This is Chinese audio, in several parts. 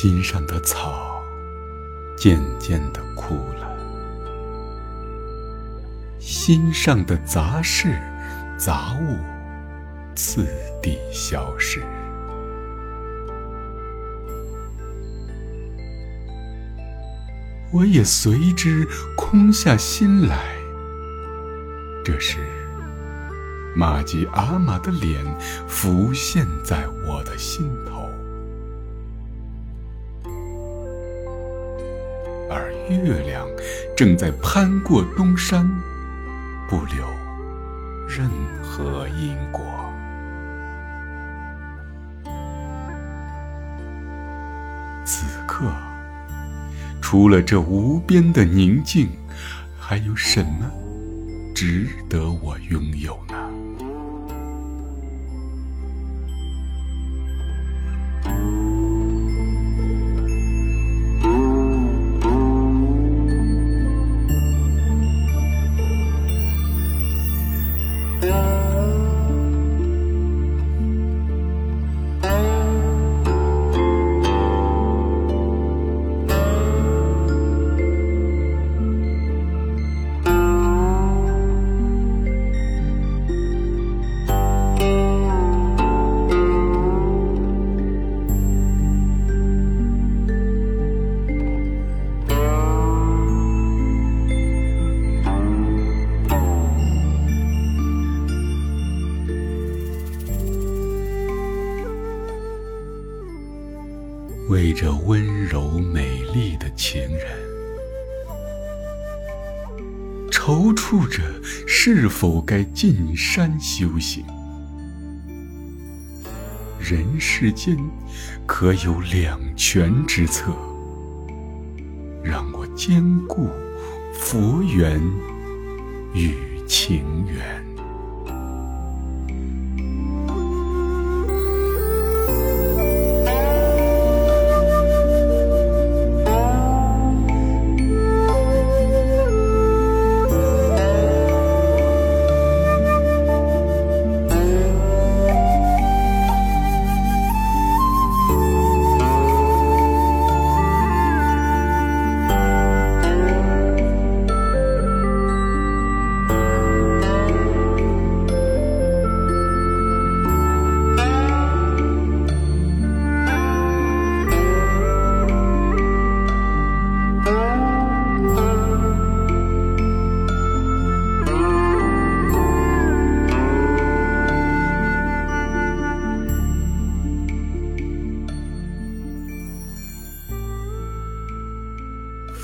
心上的草渐渐的枯了，心上的杂事杂物次第消失，我也随之空下心来。这时，玛吉阿玛的脸浮现在我的心头。而月亮正在攀过东山，不留任何因果。此刻，除了这无边的宁静，还有什么值得我拥有呢？Yeah. 为这温柔美丽的情人，踌躇着是否该进山修行。人世间可有两全之策？让我兼顾佛缘与情缘。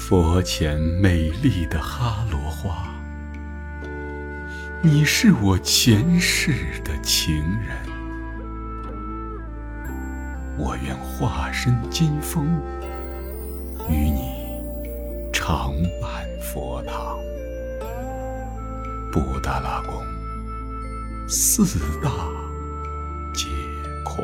佛前美丽的哈罗花，你是我前世的情人，我愿化身金风，与你常伴佛堂。布达拉宫，四大皆空。